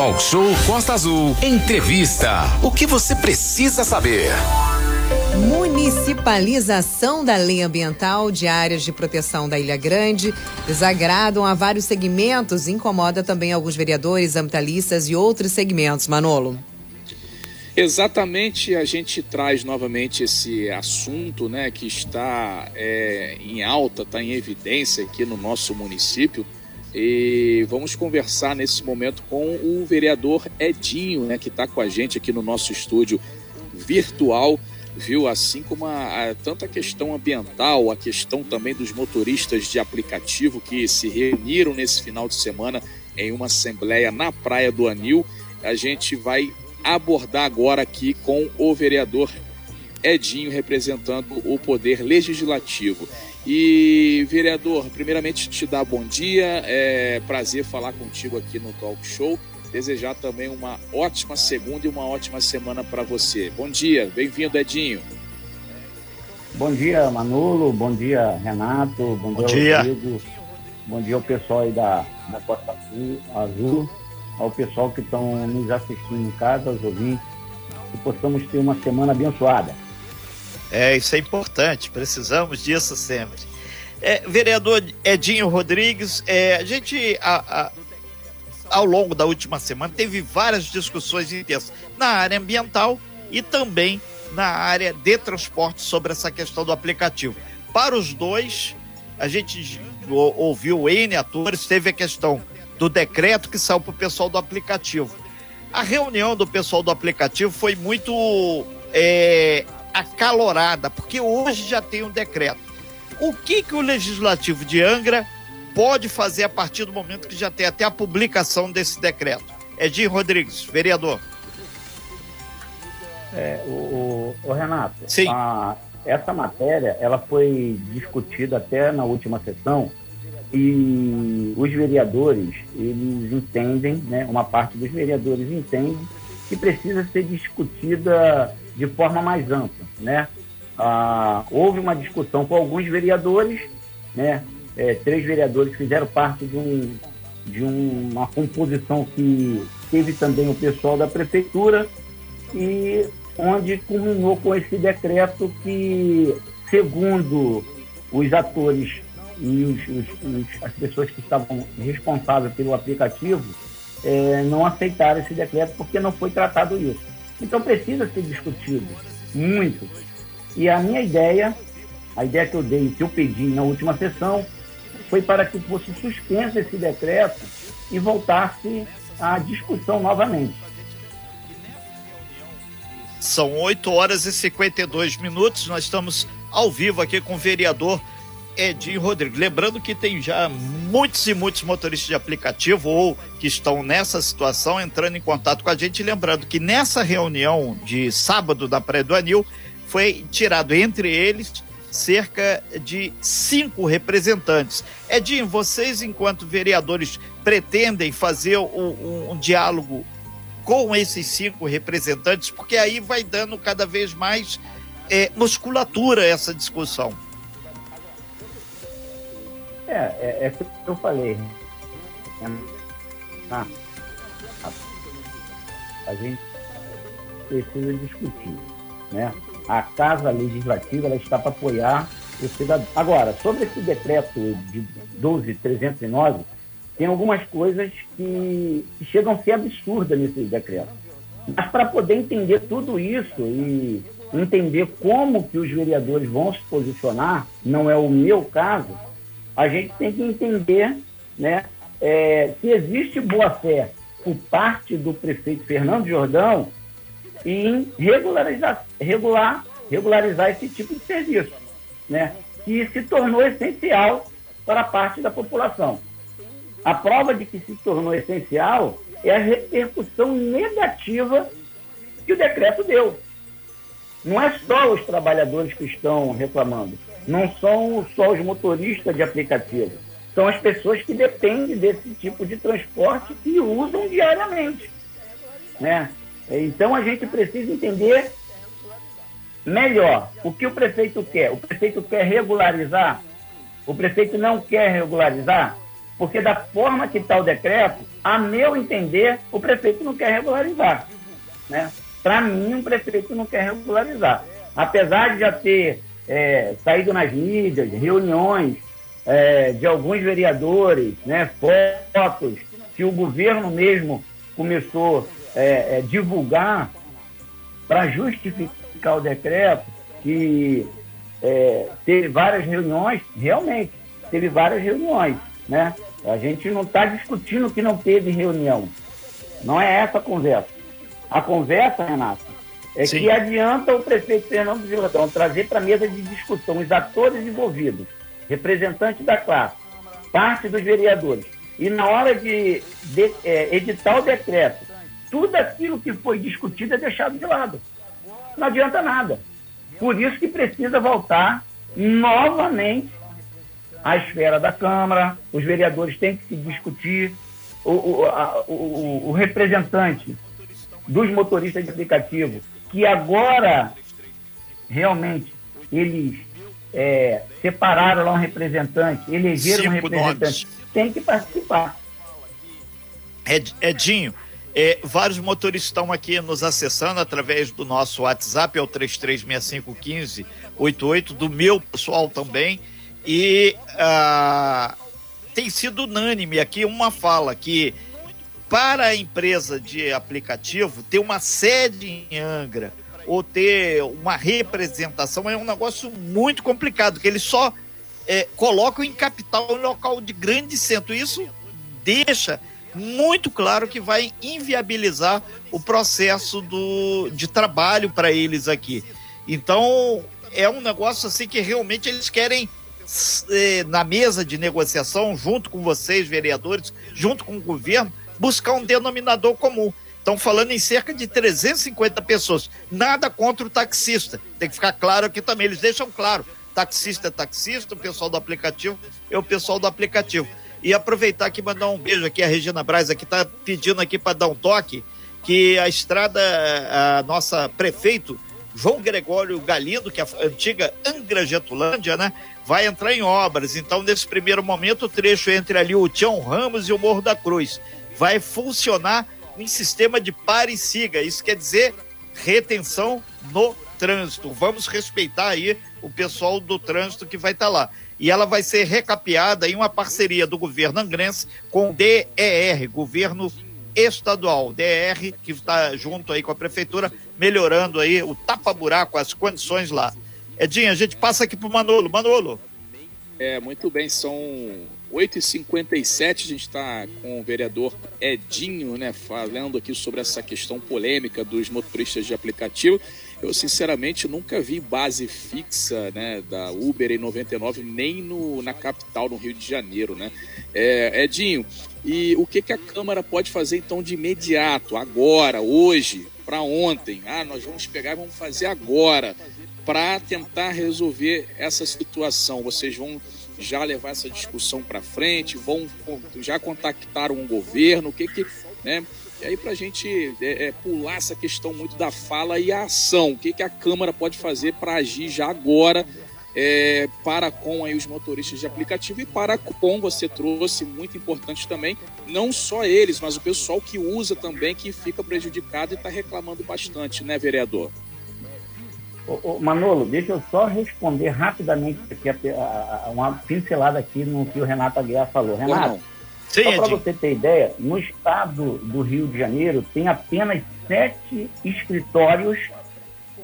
Talk Show Costa Azul. Entrevista. O que você precisa saber? Municipalização da lei ambiental de áreas de proteção da Ilha Grande desagradam a vários segmentos, incomoda também alguns vereadores, ambientalistas e outros segmentos. Manolo. Exatamente, a gente traz novamente esse assunto, né, que está é, em alta, está em evidência aqui no nosso município. E vamos conversar nesse momento com o vereador Edinho, né, que está com a gente aqui no nosso estúdio virtual, viu? Assim como a, a, tanto a questão ambiental, a questão também dos motoristas de aplicativo que se reuniram nesse final de semana em uma assembleia na Praia do Anil. A gente vai abordar agora aqui com o vereador Edinho, representando o Poder Legislativo. E, vereador, primeiramente te dar bom dia, é prazer falar contigo aqui no Talk Show. Desejar também uma ótima segunda e uma ótima semana para você. Bom dia, bem-vindo, Edinho. Bom dia, Manolo, bom dia, Renato, bom, bom dia, Rodrigo, bom dia ao pessoal aí da, da Costa Azul, ao pessoal que estão nos assistindo em casa, aos ouvintes, que possamos ter uma semana abençoada. É, isso é importante, precisamos disso sempre. É, vereador Edinho Rodrigues, é, a gente, a, a, ao longo da última semana, teve várias discussões intensas na área ambiental e também na área de transporte sobre essa questão do aplicativo. Para os dois, a gente ouviu N atores, teve a questão do decreto que saiu para o pessoal do aplicativo. A reunião do pessoal do aplicativo foi muito é, acalorada, porque hoje já tem um decreto. O que, que o Legislativo de Angra pode fazer a partir do momento que já tem até a publicação desse decreto? Edinho Rodrigues, vereador. É, o, o, Renato, Sim. A, essa matéria ela foi discutida até na última sessão e os vereadores eles entendem, né, uma parte dos vereadores entende que precisa ser discutida de forma mais ampla, né? Ah, houve uma discussão com alguns vereadores, né? É, três vereadores fizeram parte de, um, de uma composição que teve também o pessoal da prefeitura e onde culminou com esse decreto que, segundo os atores e os, os, os, as pessoas que estavam responsáveis pelo aplicativo, é, não aceitaram esse decreto porque não foi tratado isso. Então precisa ser discutido muito. E a minha ideia, a ideia que eu dei, que eu pedi na última sessão, foi para que fosse suspenso esse decreto e voltasse à discussão novamente. São 8 horas e 52 minutos. Nós estamos ao vivo aqui com o vereador Edinho Rodrigues. Lembrando que tem já muitos e muitos motoristas de aplicativo ou que estão nessa situação entrando em contato com a gente. Lembrando que nessa reunião de sábado da Praia do Anil foi tirado entre eles cerca de cinco representantes. Edinho, vocês, enquanto vereadores, pretendem fazer um, um, um diálogo com esses cinco representantes, porque aí vai dando cada vez mais é, musculatura essa discussão. É, é, é que eu falei. Ah, a gente precisa discutir, né? A Casa Legislativa ela está para apoiar o cidadão. Agora, sobre esse decreto de 12.309, tem algumas coisas que chegam a ser absurdas nesse decreto. Mas para poder entender tudo isso e entender como que os vereadores vão se posicionar, não é o meu caso, a gente tem que entender né, é, se existe boa-fé por parte do prefeito Fernando Jordão em regularizar, regular, regularizar esse tipo de serviço, né, que se tornou essencial para parte da população. A prova de que se tornou essencial é a repercussão negativa que o decreto deu. Não é só os trabalhadores que estão reclamando, não são só os motoristas de aplicativo, são as pessoas que dependem desse tipo de transporte e usam diariamente. Né? Então a gente precisa entender melhor o que o prefeito quer. O prefeito quer regularizar? O prefeito não quer regularizar? Porque da forma que está o decreto, a meu entender, o prefeito não quer regularizar. Né? Para mim, um prefeito não quer regularizar. Apesar de já ter é, saído nas mídias, reuniões é, de alguns vereadores, né, fotos que o governo mesmo começou é, é, divulgar para justificar o decreto, que é, teve várias reuniões, realmente, teve várias reuniões, né? A gente não está discutindo que não teve reunião. Não é essa a conversa. A conversa, Renato, é Sim. que adianta o prefeito Fernando Jordão trazer para a mesa de discussão os atores envolvidos, representantes da classe, parte dos vereadores, e na hora de, de é, editar o decreto, tudo aquilo que foi discutido é deixado de lado. Não adianta nada. Por isso que precisa voltar novamente à esfera da Câmara, os vereadores têm que se discutir, o, o, a, o, o representante dos motoristas de aplicativo que agora realmente eles é, separaram lá um representante, elegeram Cinco um representante, nomes. tem que participar. Ed, Edinho, é, vários motoristas estão aqui nos acessando através do nosso WhatsApp, é o 33651588, do meu pessoal também. E ah, tem sido unânime aqui uma fala que para a empresa de aplicativo ter uma sede em Angra ou ter uma representação é um negócio muito complicado, que eles só é, colocam em capital em local de grande centro. Isso deixa muito claro que vai inviabilizar o processo do, de trabalho para eles aqui. Então, é um negócio assim que realmente eles querem é, na mesa de negociação, junto com vocês, vereadores, junto com o governo, buscar um denominador comum. Estão falando em cerca de 350 pessoas. Nada contra o taxista. Tem que ficar claro aqui também. Eles deixam claro. Taxista é taxista, o pessoal do aplicativo é o pessoal do aplicativo. E aproveitar aqui mandar um beijo aqui a Regina Braz aqui está pedindo aqui para dar um toque que a estrada a nossa prefeito João Gregório Galindo, que é a antiga Angra Getulândia, né, vai entrar em obras. Então, nesse primeiro momento, o trecho entre ali o Tião Ramos e o Morro da Cruz vai funcionar em sistema de pare e siga. Isso quer dizer retenção no trânsito. Vamos respeitar aí o pessoal do trânsito que vai estar tá lá. E ela vai ser recapeada em uma parceria do governo angrense com o DER, governo estadual, DER, que está junto aí com a prefeitura, melhorando aí o tapa-buraco, as condições lá. Edinho, a gente passa aqui para o Manolo. Manolo. É, muito bem, são 8h57, a gente está com o vereador Edinho, né, falando aqui sobre essa questão polêmica dos motoristas de aplicativo. Eu, sinceramente, nunca vi base fixa né, da Uber em 99, nem no, na capital, no Rio de Janeiro, né? É, Edinho, e o que, que a Câmara pode fazer, então, de imediato, agora, hoje, para ontem? Ah, nós vamos pegar e vamos fazer agora, para tentar resolver essa situação. Vocês vão já levar essa discussão para frente, vão já contactar um governo, o que que, né? E aí para a gente é, é, pular essa questão muito da fala e a ação, o que que a Câmara pode fazer para agir já agora é, para com aí os motoristas de aplicativo e para com você trouxe muito importante também, não só eles, mas o pessoal que usa também que fica prejudicado e está reclamando bastante, né, vereador? Ô, ô, Manolo, deixa eu só responder rapidamente aqui a, a, uma pincelada aqui no que o Renato Aguiar falou. Renato, Sim, só para você ter ideia, no estado do Rio de Janeiro tem apenas sete escritórios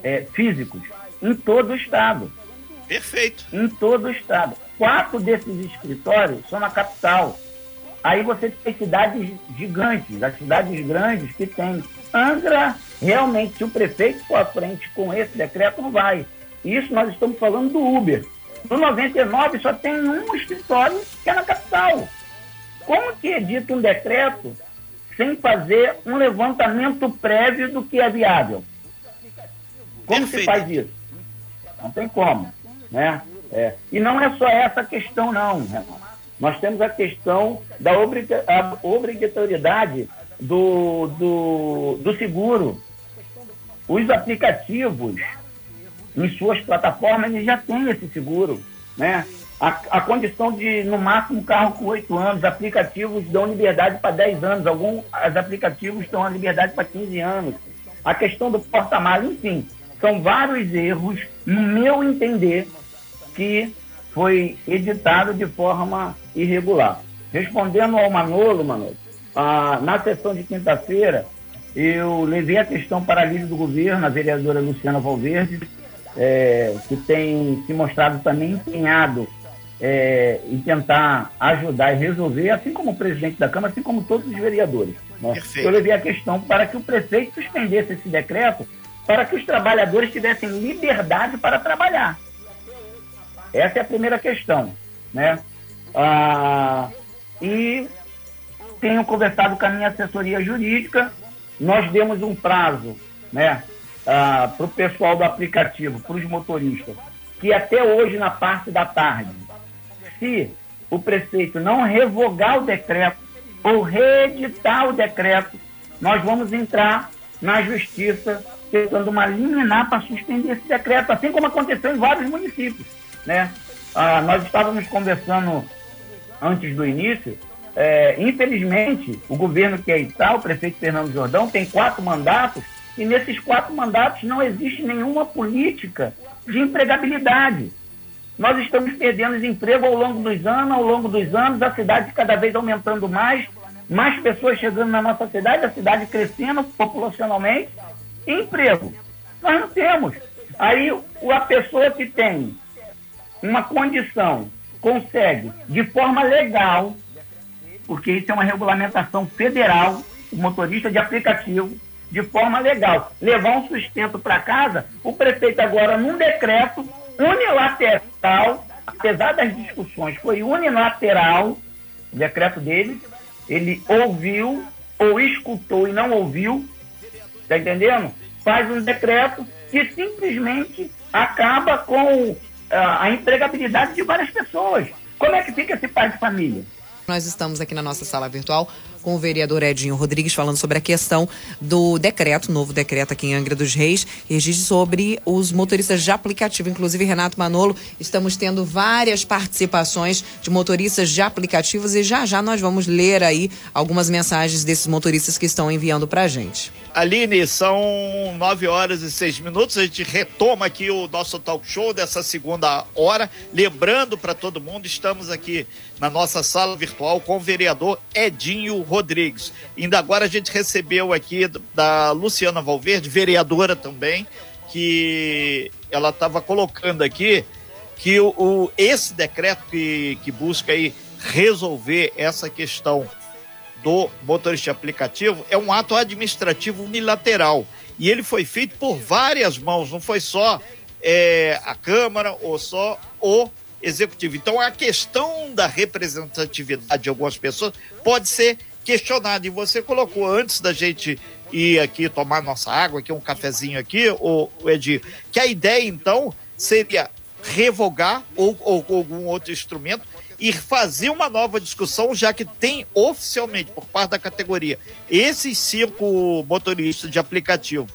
é, físicos em todo o estado. Perfeito. Em todo o estado. Quatro desses escritórios são na capital. Aí você tem cidades gigantes, as cidades grandes que tem. Angra Realmente, se o prefeito for à frente com esse decreto, não vai. Isso nós estamos falando do Uber. No 99 só tem um escritório que é na capital. Como que edita um decreto sem fazer um levantamento prévio do que é viável? Como Perfeito. se faz isso? Não tem como. Né? É. E não é só essa questão, não. Nós temos a questão da obrigatoriedade do, do, do seguro. Os aplicativos, em suas plataformas, eles já têm esse seguro. Né? a, a condição de, no máximo, carro com oito anos, aplicativos dão liberdade para 10 anos, alguns aplicativos dão a liberdade para 15 anos. A questão do porta-malas, enfim, são vários erros, no meu entender, que foi editado de forma irregular. Respondendo ao Manolo, Manolo, ah, na sessão de quinta-feira, eu levei a questão para a líder do governo, a vereadora Luciana Valverde, é, que tem se mostrado também empenhado é, em tentar ajudar e resolver, assim como o presidente da Câmara, assim como todos os vereadores. Né? Eu levei a questão para que o prefeito suspendesse esse decreto para que os trabalhadores tivessem liberdade para trabalhar. Essa é a primeira questão. Né? Ah, e tenho conversado com a minha assessoria jurídica, nós demos um prazo né, ah, para o pessoal do aplicativo, para os motoristas, que até hoje, na parte da tarde, se o prefeito não revogar o decreto ou reeditar o decreto, nós vamos entrar na justiça tentando uma liminar para suspender esse decreto, assim como aconteceu em vários municípios. Né? Ah, nós estávamos conversando antes do início, é, infelizmente, o governo que é Itaú, o prefeito Fernando Jordão, tem quatro mandatos, e nesses quatro mandatos não existe nenhuma política de empregabilidade. Nós estamos perdendo emprego ao longo dos anos, ao longo dos anos, a cidade cada vez aumentando mais, mais pessoas chegando na nossa cidade, a cidade crescendo populacionalmente, emprego. Nós não temos. Aí a pessoa que tem uma condição, consegue, de forma legal, porque isso é uma regulamentação federal, o motorista de aplicativo, de forma legal, levar um sustento para casa, o prefeito agora, num decreto, unilateral, apesar das discussões, foi unilateral o decreto dele, ele ouviu ou escutou e não ouviu, tá entendendo? Faz um decreto que simplesmente acaba com ah, a empregabilidade de várias pessoas. Como é que fica esse pai de família? Nós estamos aqui na nossa sala virtual com o vereador Edinho Rodrigues falando sobre a questão do decreto, novo decreto aqui em Angra dos Reis, registro sobre os motoristas de aplicativo. Inclusive, Renato Manolo, estamos tendo várias participações de motoristas de aplicativos e já já nós vamos ler aí algumas mensagens desses motoristas que estão enviando para a gente. Aline, são nove horas e seis minutos. A gente retoma aqui o nosso talk show dessa segunda hora. Lembrando para todo mundo, estamos aqui na nossa sala virtual com o vereador Edinho Rodrigues. Ainda agora a gente recebeu aqui da Luciana Valverde, vereadora também, que ela estava colocando aqui que o, esse decreto que, que busca aí resolver essa questão do motorista aplicativo é um ato administrativo unilateral. E ele foi feito por várias mãos, não foi só é, a Câmara ou só o Executivo. Então a questão da representatividade de algumas pessoas pode ser questionada. E você colocou antes da gente ir aqui tomar nossa água, aqui um cafezinho aqui, o, Edir, que a ideia então seria revogar ou, ou algum outro instrumento e fazer uma nova discussão, já que tem oficialmente, por parte da categoria, esses cinco motoristas de aplicativo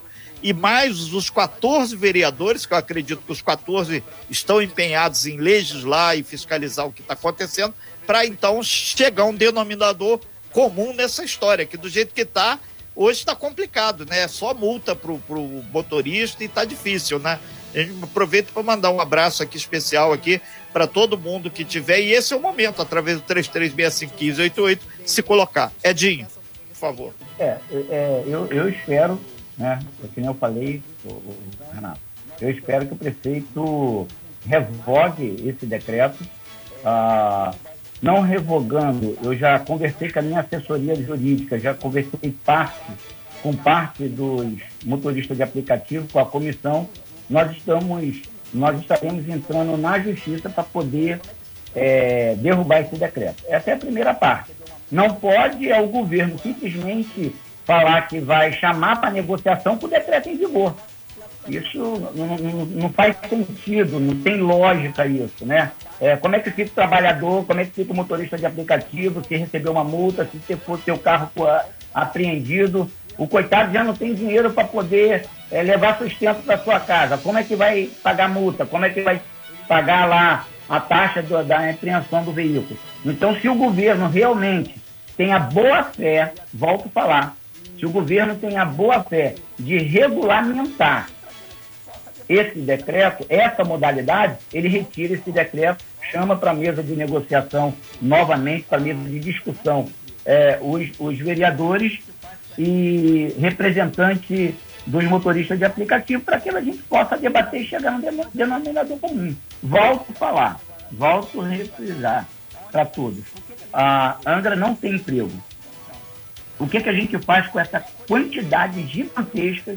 e mais os 14 vereadores, que eu acredito que os 14 estão empenhados em legislar e fiscalizar o que está acontecendo, para então chegar a um denominador comum nessa história, que do jeito que está, hoje está complicado, né? É só multa para o motorista e está difícil, né? Aproveito para mandar um abraço aqui especial aqui para todo mundo que tiver. E esse é o momento, através do 33651588, se colocar. Edinho, por favor. É, é eu, eu espero, né? Eu falei, Renato, eu espero que o prefeito revogue esse decreto. Ah, não revogando, eu já conversei com a minha assessoria jurídica, já conversei parte, com parte dos motoristas de aplicativo, com a comissão. Nós estamos nós estaremos entrando na justiça para poder é, derrubar esse decreto. Essa é a primeira parte. Não pode é o governo simplesmente falar que vai chamar para negociação com o decreto em vigor. Isso não, não, faz sentido, não tem lógica isso, né? É, como é que fica o trabalhador, como é que fica o motorista de aplicativo, se recebeu uma multa, se for seu carro apreendido, o coitado já não tem dinheiro para poder é, levar sustento para sua casa. Como é que vai pagar multa? Como é que vai pagar lá a taxa do, da apreensão do veículo. Então, se o governo realmente tem a boa fé, volto a falar, se o governo tem a boa fé de regulamentar esse decreto, essa modalidade, ele retira esse decreto, chama para a mesa de negociação novamente, para a mesa de discussão, é, os, os vereadores e representantes dos motoristas de aplicativo para que a gente possa debater e chegar no denominador comum. Volto a falar, volto a refrisar para todos. A Angra não tem emprego. O que, que a gente faz com essa quantidade gigantesca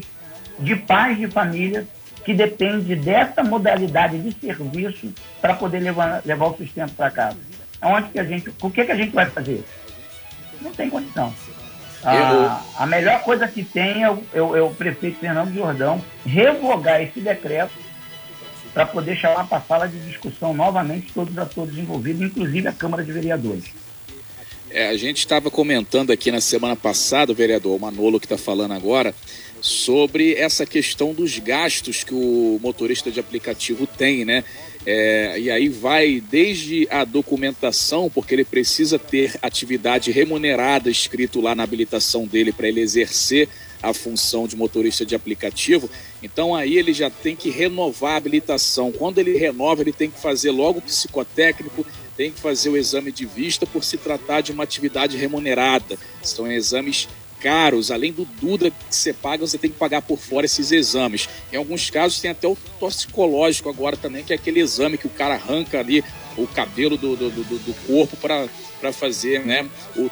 de pais de família que depende dessa modalidade de serviço para poder levar, levar o sustento para casa? Aonde que a gente, o que, que a gente vai fazer? Não tem condição. A, a melhor coisa que tem é o, é, o, é o prefeito Fernando Jordão revogar esse decreto para poder chamar para a sala de discussão novamente todos os atores envolvidos, inclusive a Câmara de Vereadores. É, a gente estava comentando aqui na semana passada, o vereador Manolo que está falando agora, sobre essa questão dos gastos que o motorista de aplicativo tem, né? É, e aí vai desde a documentação, porque ele precisa ter atividade remunerada escrito lá na habilitação dele para ele exercer a função de motorista de aplicativo. Então aí ele já tem que renovar a habilitação. Quando ele renova, ele tem que fazer logo o psicotécnico, tem que fazer o exame de vista por se tratar de uma atividade remunerada. São exames caros, além do Duda que você paga, você tem que pagar por fora esses exames. Em alguns casos tem até o toxicológico agora também, que é aquele exame que o cara arranca ali o cabelo do, do, do, do corpo para fazer né, o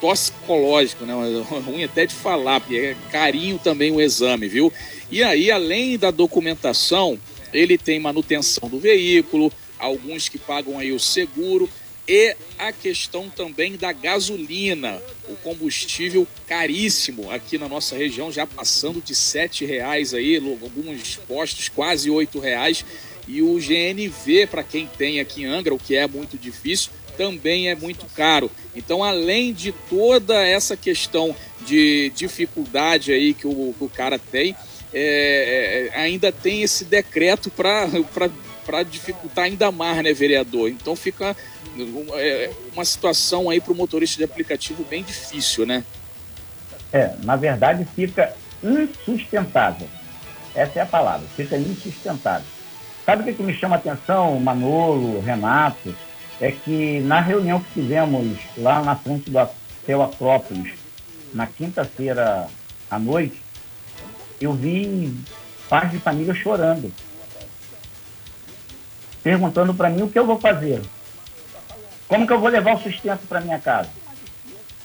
toxicológico, né? Ruim até de falar, porque é carinho também o exame, viu? E aí, além da documentação, ele tem manutenção do veículo, alguns que pagam aí o seguro e a questão também da gasolina, o combustível caríssimo aqui na nossa região, já passando de sete reais aí, alguns postos quase oito reais, e o GNV para quem tem aqui em Angra, o que é muito difícil, também é muito caro. Então, além de toda essa questão de dificuldade aí que o, que o cara tem, é, é, ainda tem esse decreto para dificultar ainda mais, né, vereador? Então fica é, uma situação aí para o motorista de aplicativo bem difícil, né? É, na verdade fica insustentável. Essa é a palavra, fica insustentável. Sabe o que, que me chama a atenção, Manolo, Renato? É que na reunião que fizemos lá na frente do Hotel Acrópolis, na quinta-feira à noite, eu vi pais de família chorando, perguntando para mim o que eu vou fazer. Como que eu vou levar o sustento para minha casa?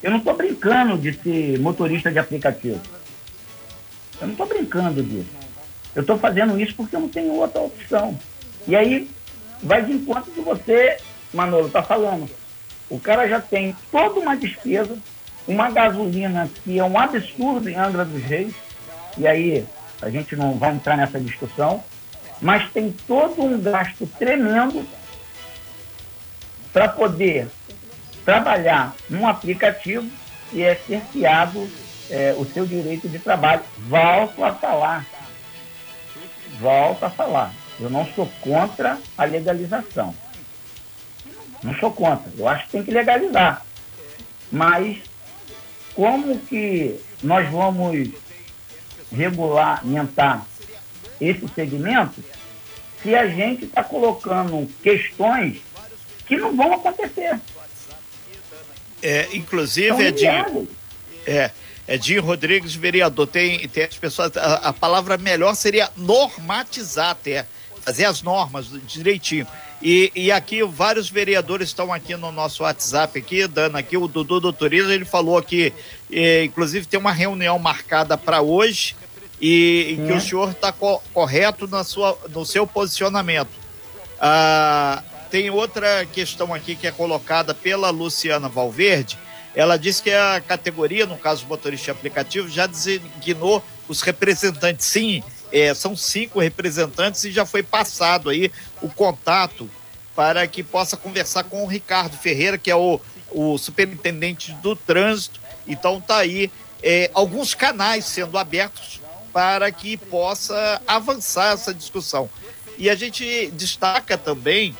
Eu não estou brincando de ser motorista de aplicativo. Eu não estou brincando disso. Eu estou fazendo isso porque eu não tenho outra opção. E aí vai de encontro que você, Manolo, está falando. O cara já tem toda uma despesa, uma gasolina que é um absurdo em Angra dos Reis, e aí a gente não vai entrar nessa discussão, mas tem todo um gasto tremendo para poder trabalhar num aplicativo e é cerceado é, o seu direito de trabalho. Volto a falar. Volto a falar. Eu não sou contra a legalização. Não sou contra. Eu acho que tem que legalizar. Mas como que nós vamos regulamentar esse segmento se a gente está colocando questões que não vão acontecer. É, inclusive, Edinho, é, Edinho Rodrigues, vereador, tem, tem as pessoas, a, a palavra melhor seria normatizar até, fazer as normas direitinho. E, e aqui vários vereadores estão aqui no nosso WhatsApp aqui, dando aqui, o Dudu do Turismo, ele falou aqui, é, inclusive tem uma reunião marcada para hoje e, e que o senhor está co correto na sua, no seu posicionamento. Ah, tem outra questão aqui que é colocada pela Luciana Valverde. Ela diz que a categoria, no caso do motorista aplicativo, já designou os representantes. Sim, é, são cinco representantes e já foi passado aí o contato para que possa conversar com o Ricardo Ferreira, que é o, o superintendente do trânsito. Então tá aí é, alguns canais sendo abertos para que possa avançar essa discussão. E a gente destaca também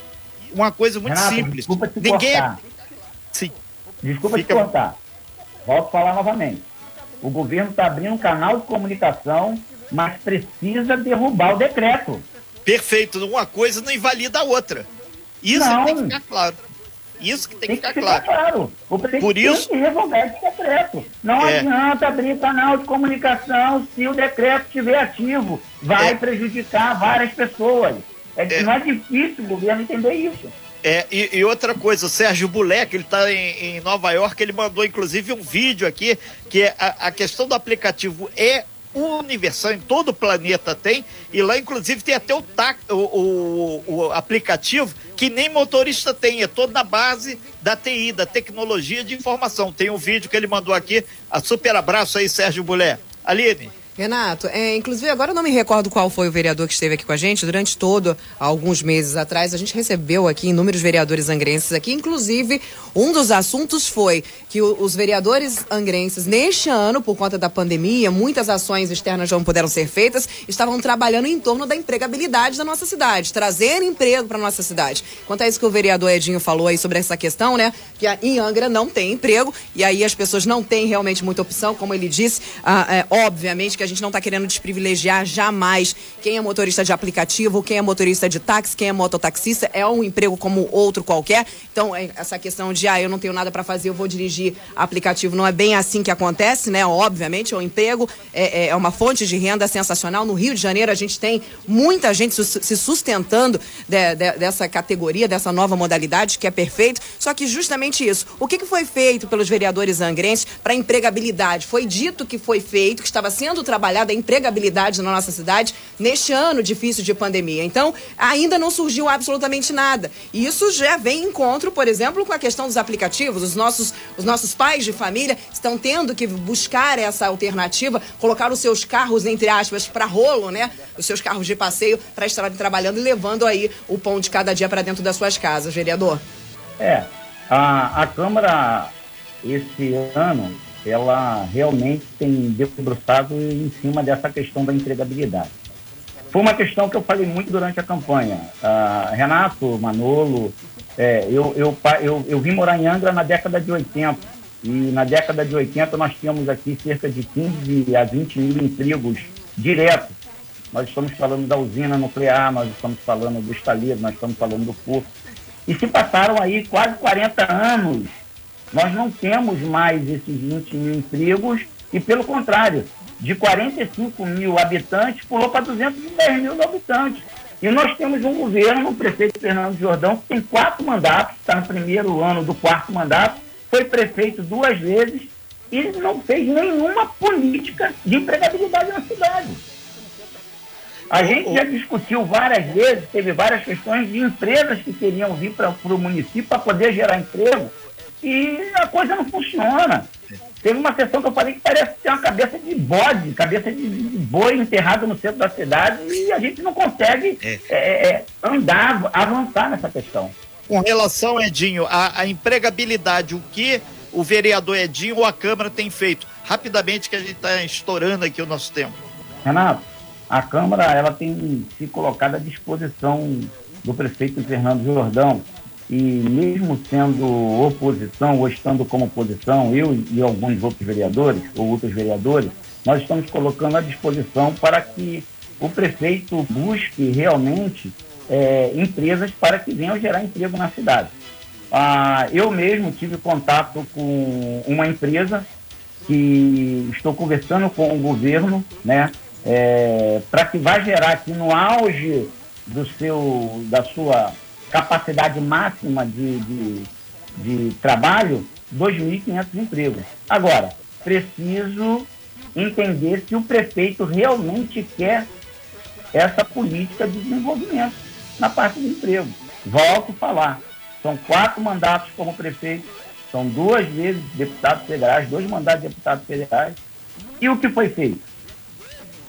uma coisa muito Renato, simples. Desculpa te Ninguém cortar. Sim. Desculpa Fica- te cortar. Volto a falar novamente. O governo está abrindo um canal de comunicação, mas precisa derrubar o decreto. Perfeito. Uma coisa não invalida a outra. Isso Não. tem que ficar claro. Isso que tem, Tem que ficar ficar claro. claro. Por tem isso- que resolver esse decreto. Não É. adianta abrir canal de comunicação se o decreto estiver ativo. Vai É. prejudicar várias pessoas. É, É. Não é difícil o governo entender isso. É, e, e outra coisa, o Sérgio Buleck, ele está em, em Nova York, ele mandou inclusive um vídeo aqui, que é a, a questão do aplicativo é universal, em todo o planeta tem, e lá inclusive tem até o, o, o, o aplicativo que nem motorista tem, é todo na base da TI, da tecnologia de informação. Tem um vídeo que ele mandou aqui, a super abraço aí, Sérgio Buleck. Aline, Renato, é, inclusive agora eu não me recordo qual foi o vereador que esteve aqui com a gente. Durante todo, alguns meses atrás, a gente recebeu aqui inúmeros vereadores angrenses aqui. Inclusive, um dos assuntos foi que o- os vereadores angrenses, neste ano, por conta da pandemia, muitas ações externas não puderam ser feitas, estavam trabalhando em torno da empregabilidade da nossa cidade, trazer emprego para nossa cidade. Quanto a isso que o vereador Edinho falou aí sobre essa questão, né? Que a- em Angra não tem emprego e aí as pessoas não têm realmente muita opção, como ele disse. ah, é, obviamente que a gente não está querendo desprivilegiar jamais quem é motorista de aplicativo, quem é motorista de táxi, quem é mototaxista. É um emprego como outro qualquer. Então, é, essa questão de, ah, eu não tenho nada para fazer, eu vou dirigir aplicativo, não é bem assim que acontece, né? Obviamente, o emprego é, é- é uma fonte de renda sensacional. No Rio de Janeiro, a gente tem muita gente se sustentando de- de- dessa categoria, dessa nova modalidade, que é perfeito. Só que justamente isso. O que, que foi feito pelos vereadores angrenses para empregabilidade? Foi dito que foi feito, que estava sendo trabalhada a empregabilidade na nossa cidade neste ano difícil de pandemia. Então, ainda não surgiu absolutamente nada. E isso já vem em encontro, por exemplo, com a questão dos aplicativos. Os nossos, os nossos pais de família estão tendo que buscar essa alternativa, colocar os seus carros, entre aspas, para rolo, né? Os seus carros de passeio para estarem trabalhando e levando aí o pão de cada dia para dentro das suas casas, vereador. É, a, a Câmara, esse ano, ela realmente tem debruçado em cima dessa questão da empregabilidade. Foi uma questão que eu falei muito durante a campanha. Ah, Renato, Manolo, é, eu, eu, eu, eu vim morar em Angra na década de 80. E na década de 80 nós tínhamos aqui cerca de 15 a 20 mil empregos diretos. Nós estamos falando da usina nuclear, nós estamos falando do estaleiro, nós estamos falando do porto. E se passaram aí quase 40 anos, nós não temos mais esses 20 mil empregos e, pelo contrário, de 45 mil habitantes pulou para 210 mil habitantes. E nós temos um governo, o prefeito Fernando Jordão, que tem quatro mandatos, está no primeiro ano do quarto mandato, foi prefeito duas vezes e não fez nenhuma política de empregabilidade na cidade. A gente já discutiu várias vezes, teve várias questões de empresas que queriam vir para o município para poder gerar emprego e a coisa não funciona. Teve uma sessão que eu falei que parece ter uma cabeça de bode, cabeça de, boi enterrada no centro da cidade e a gente não consegue É. é, é, andar, avançar nessa questão. com relação, Edinho, à, à empregabilidade, o que o vereador Edinho ou a Câmara tem feito? Rapidamente, que a gente está estourando aqui o nosso tempo. Renato, a Câmara ela tem se colocado à disposição do prefeito Fernando Jordão e mesmo sendo oposição ou estando como oposição, eu e alguns outros vereadores ou outros vereadores, nós estamos colocando à disposição para que o prefeito busque realmente eh, empresas para que venham gerar emprego na cidade. Ah, eu mesmo tive contato com uma empresa que estou conversando com o governo, né, para que vá gerar aqui no auge do seu, da sua capacidade máxima de, de, de trabalho, 2.500 empregos. Agora, preciso entender se o prefeito realmente quer essa política de desenvolvimento na parte do emprego. Volto a falar, são quatro mandatos como prefeito, são duas vezes deputados federais, dois mandatos de deputados federais. E o que foi feito?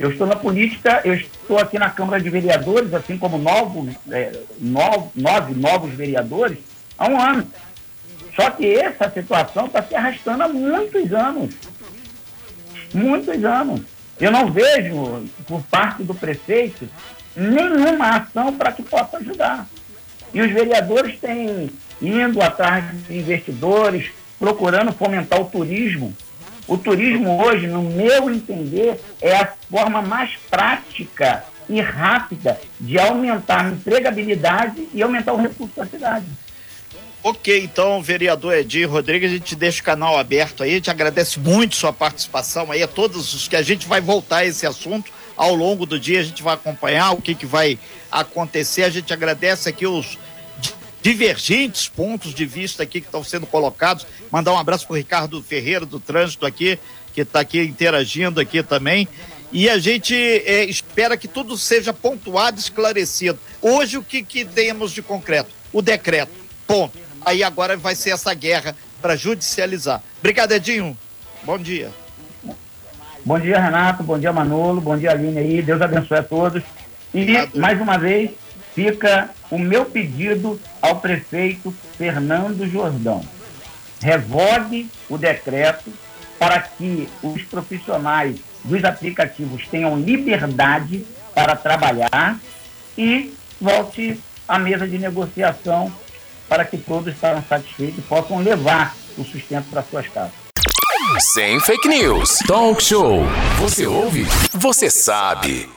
Eu estou na política, eu estou aqui na Câmara de Vereadores, assim como novos, é, nove, nove novos vereadores, há um ano. Só que essa situação está se arrastando há muitos anos. Muitos anos. Eu não vejo, por parte do prefeito, nenhuma ação para que possa ajudar. E os vereadores têm indo atrás de investidores, procurando fomentar o turismo. O turismo hoje, no meu entender, é a forma mais prática e rápida de aumentar a empregabilidade e aumentar o recurso da cidade. Ok, então, vereador Edir Rodrigues, a gente deixa o canal aberto aí, gente agradece muito sua participação aí, a todos os que a gente vai voltar a esse assunto ao longo do dia, a gente vai acompanhar o que, que vai acontecer, a gente agradece aqui os divergentes pontos de vista aqui que estão sendo colocados, mandar um abraço para o Ricardo Ferreira do Trânsito aqui, que está aqui interagindo aqui também, e a gente é, espera que tudo seja pontuado, esclarecido. Hoje o que, que temos de concreto? O decreto, ponto aí agora vai ser essa guerra para judicializar. Obrigado, Edinho. Bom dia. Bom dia, Renato. Bom dia, Manolo. Bom dia, Aline aí. Deus abençoe a todos. E, Obrigado. mais uma vez, fica o meu pedido ao prefeito Fernando Jordão. Revogue o decreto para que os profissionais dos aplicativos tenham liberdade para trabalhar e volte à mesa de negociação para que todos estejam satisfeitos e possam levar o sustento para suas casas. Sem fake news. Talk show. Você ouve? Você sabe.